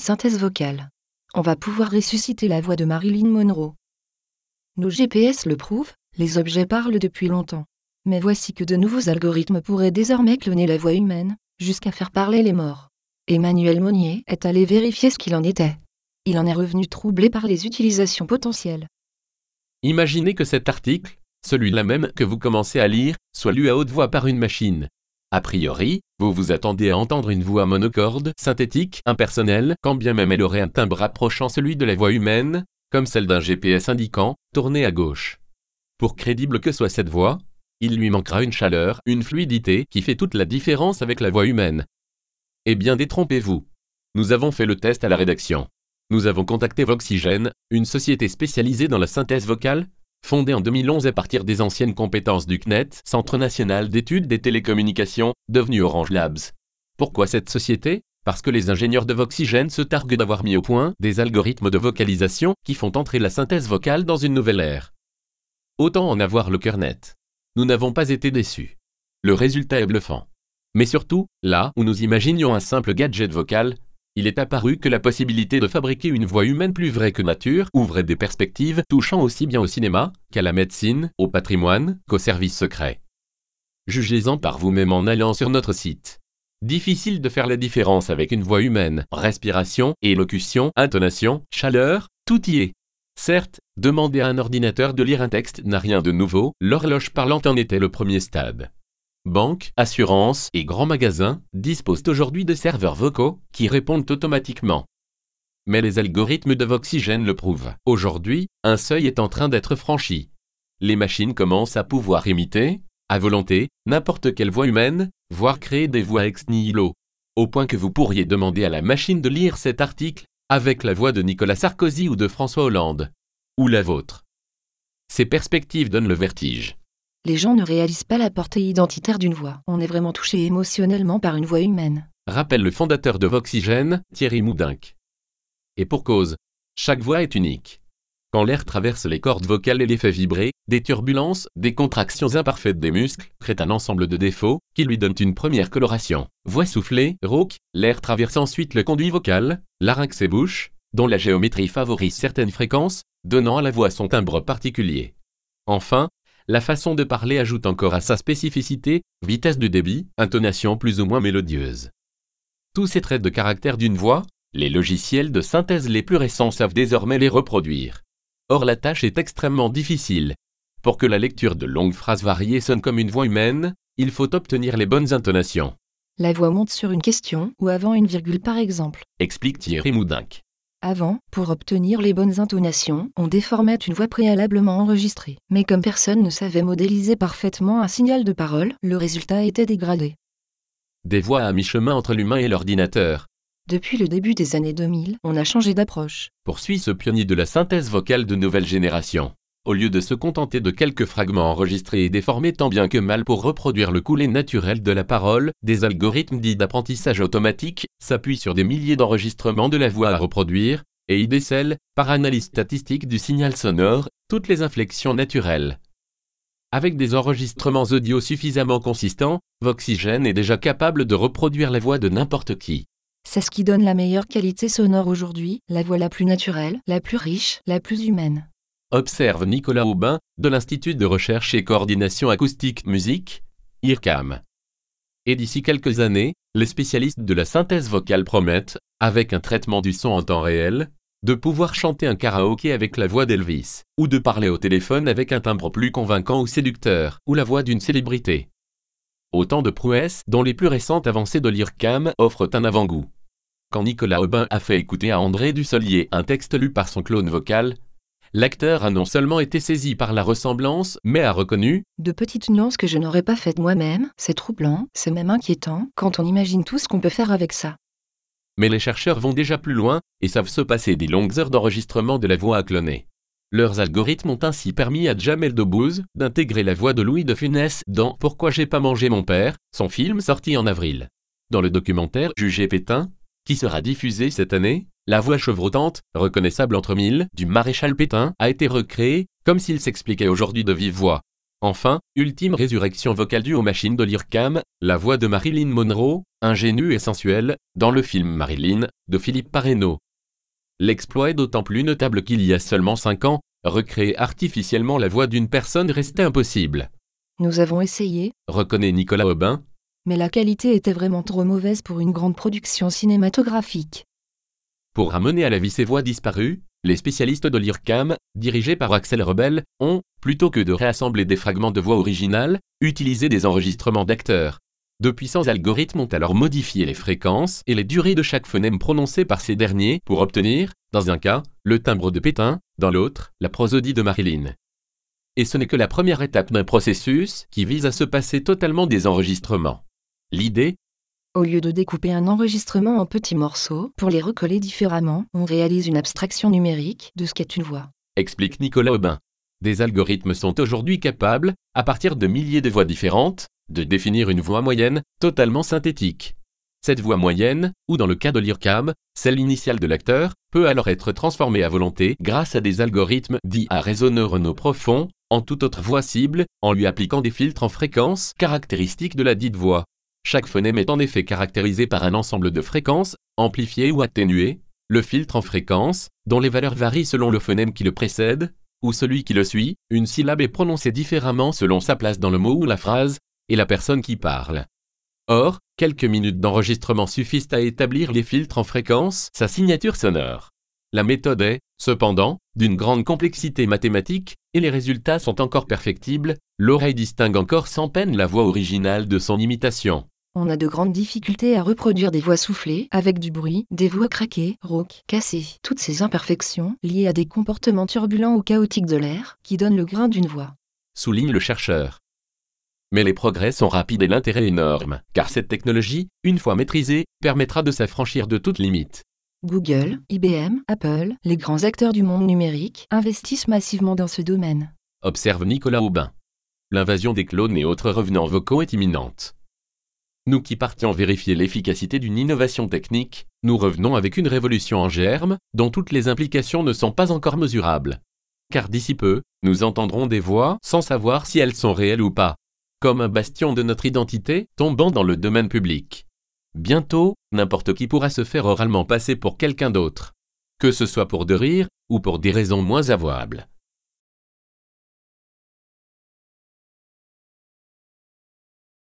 Synthèse vocale. On va pouvoir ressusciter la voix de Marilyn Monroe. Nos GPS le prouvent, les objets parlent depuis longtemps. Mais voici que de nouveaux algorithmes pourraient désormais cloner la voix humaine, jusqu'à faire parler les morts. Emmanuel Monnier est allé vérifier ce qu'il en était. Il en est revenu troublé par les utilisations potentielles. Imaginez que cet article, celui-là même que vous commencez à lire, soit lu à haute voix par une machine. A priori, vous vous attendez à entendre une voix monocorde, synthétique, impersonnelle, quand bien même elle aurait un timbre approchant celui de la voix humaine, comme celle d'un GPS indiquant tournez à gauche. Pour crédible que soit cette voix, il lui manquera une chaleur, une fluidité qui fait toute la différence avec la voix humaine. Eh bien détrompez-vous. Nous avons fait le test à la rédaction. Nous avons contacté Voxygène, une société spécialisée dans la synthèse vocale, fondée en 2011 à partir des anciennes compétences du CNET, Centre national d'études des télécommunications, devenu Orange Labs. Pourquoi cette société? Parce que les ingénieurs de Voxygène se targuent d'avoir mis au point des algorithmes de vocalisation qui font entrer la synthèse vocale dans une nouvelle ère. Autant en avoir le cœur net. Nous n'avons pas été déçus. Le résultat est bluffant. Mais surtout, là où nous imaginions un simple gadget vocal, il est apparu que la possibilité de fabriquer une voix humaine plus vraie que nature ouvrait des perspectives touchant aussi bien au cinéma qu'à la médecine, au patrimoine, qu'aux services secrets. Jugez-en par vous-même en allant sur notre site. Difficile de faire la différence avec une voix humaine, respiration, élocution, intonation, chaleur, tout y est. Certes, demander à un ordinateur de lire un texte n'a rien de nouveau, l'horloge parlante en était le premier stade. Banques, assurances et grands magasins disposent aujourd'hui de serveurs vocaux qui répondent automatiquement. Mais les algorithmes de Voxygène le prouvent. Aujourd'hui, un seuil est en train d'être franchi. Les machines commencent à pouvoir imiter, à volonté, n'importe quelle voix humaine, voire créer des voix ex nihilo. Au point que vous pourriez demander à la machine de lire cet article avec la voix de Nicolas Sarkozy ou de François Hollande. Ou la vôtre. Ces perspectives donnent le vertige. Les gens ne réalisent pas la portée identitaire d'une voix. On est vraiment touché émotionnellement par une voix humaine. Rappelle le fondateur de Voxygène, Thierry Moudinck. Et pour cause, chaque voix est unique. Quand l'air traverse les cordes vocales et les fait vibrer, des turbulences, des contractions imparfaites des muscles créent un ensemble de défauts qui lui donnent une première coloration. Voix soufflée, rauque, l'air traverse ensuite le conduit vocal, larynx et bouche, dont la géométrie favorise certaines fréquences, donnant à la voix son timbre particulier. Enfin, la façon de parler ajoute encore à sa spécificité, vitesse de débit, intonation plus ou moins mélodieuse. Tous ces traits de caractère d'une voix, les logiciels de synthèse les plus récents savent désormais les reproduire. Or la tâche est extrêmement difficile. Pour que la lecture de longues phrases variées sonne comme une voix humaine, il faut obtenir les bonnes intonations. La voix monte sur une question ou avant une virgule par exemple. Explique Thierry Moudinck. Avant, pour obtenir les bonnes intonations, on déformait une voix préalablement enregistrée. Mais comme personne ne savait modéliser parfaitement un signal de parole, le résultat était dégradé. Des voix à mi-chemin entre l'humain et l'ordinateur. Depuis le début des années 2000, on a changé d'approche. Poursuit ce pionnier de la synthèse vocale de nouvelle génération. Au lieu de se contenter de quelques fragments enregistrés et déformés tant bien que mal pour reproduire le coulé naturel de la parole, des algorithmes dits d'apprentissage automatique s'appuient sur des milliers d'enregistrements de la voix à reproduire, et y décèlent, par analyse statistique du signal sonore, toutes les inflexions naturelles. Avec des enregistrements audio suffisamment consistants, Voxygène est déjà capable de reproduire la voix de n'importe qui. C'est ce qui donne la meilleure qualité sonore aujourd'hui, la voix la plus naturelle, la plus riche, la plus humaine observe Nicolas Aubin de l'Institut de recherche et coordination acoustique musique, IRCAM. Et d'ici quelques années, les spécialistes de la synthèse vocale promettent, avec un traitement du son en temps réel, de pouvoir chanter un karaoké avec la voix d'Elvis, ou de parler au téléphone avec un timbre plus convaincant ou séducteur, ou la voix d'une célébrité. Autant de prouesses dont les plus récentes avancées de l'IRCAM offrent un avant-goût. Quand Nicolas Aubin a fait écouter à André Dussolier un texte lu par son clone vocal, L'acteur a non seulement été saisi par la ressemblance, mais a reconnu De petites nuances que je n'aurais pas faites moi-même, c'est troublant, c'est même inquiétant, quand on imagine tout ce qu'on peut faire avec ça. Mais les chercheurs vont déjà plus loin et savent se passer des longues heures d'enregistrement de la voix à cloner. Leurs algorithmes ont ainsi permis à Jamel Debbouze d'intégrer la voix de Louis de Funès dans Pourquoi j'ai pas mangé mon père, son film sorti en avril. Dans le documentaire Jugé Pétain, qui sera diffusé cette année, la voix chevrotante, reconnaissable entre mille, du maréchal Pétain, a été recréée, comme s'il s'expliquait aujourd'hui de vive voix. Enfin, ultime résurrection vocale due aux machines de l'IRCAM, la voix de Marilyn Monroe, ingénue et sensuelle, dans le film Marilyn, de Philippe Parreno. L'exploit est d'autant plus notable qu'il y a seulement 5 ans, recréer artificiellement la voix d'une personne restait impossible. Nous avons essayé, Reconnaît Nicolas Aubin, mais la qualité était vraiment trop mauvaise pour une grande production cinématographique. Pour ramener à la vie ces voix disparues, les spécialistes de l'IRCAM, dirigés par Axel Rebel, ont, plutôt que de réassembler des fragments de voix originales, utilisé des enregistrements d'acteurs. De puissants algorithmes ont alors modifié les fréquences et les durées de chaque phonème prononcé par ces derniers pour obtenir, dans un cas, le timbre de Pétain, dans l'autre, la prosodie de Marilyn. Et ce n'est que la première étape d'un processus qui vise à se passer totalement des enregistrements. L'idée, Au lieu de découper un enregistrement en petits morceaux pour les recoller différemment, on réalise une abstraction numérique de ce qu'est une voix. explique Nicolas Aubin. Des algorithmes sont aujourd'hui capables, à partir de milliers de voix différentes, de définir une voix moyenne totalement synthétique. Cette voix moyenne, ou dans le cas de l'IRCAM, celle initiale de l'acteur, peut alors être transformée à volonté grâce à des algorithmes dits à réseau neuronaux profonds, en toute autre voix cible, en lui appliquant des filtres en fréquences caractéristiques de la dite voix. Chaque phonème est en effet caractérisé par un ensemble de fréquences, amplifiées ou atténuées. Le filtre en fréquence, dont les valeurs varient selon le phonème qui le précède, ou celui qui le suit, une syllabe est prononcée différemment selon sa place dans le mot ou la phrase, et la personne qui parle. Or, quelques minutes d'enregistrement suffisent à établir les filtres en fréquence, sa signature sonore. La méthode est, cependant, d'une grande complexité mathématique, et les résultats sont encore perfectibles, l'oreille distingue encore sans peine la voix originale de son imitation. On a de grandes difficultés à reproduire des voix soufflées, avec du bruit, des voix craquées, rauques, cassées. Toutes ces imperfections, liées à des comportements turbulents ou chaotiques de l'air, qui donnent le grain d'une voix. souligne le chercheur. Mais les progrès sont rapides et l'intérêt énorme, car cette technologie, une fois maîtrisée, permettra de s'affranchir de toute limite. Google, IBM, Apple, les grands acteurs du monde numérique, investissent massivement dans ce domaine. Observe Nicolas Aubin. L'invasion des clones et autres revenants vocaux est imminente. Nous qui partions vérifier l'efficacité d'une innovation technique, nous revenons avec une révolution en germe, dont toutes les implications ne sont pas encore mesurables. Car d'ici peu, nous entendrons des voix sans savoir si elles sont réelles ou pas, comme un bastion de notre identité tombant dans le domaine public. Bientôt, n'importe qui pourra se faire oralement passer pour quelqu'un d'autre, que ce soit pour de rire ou pour des raisons moins avouables.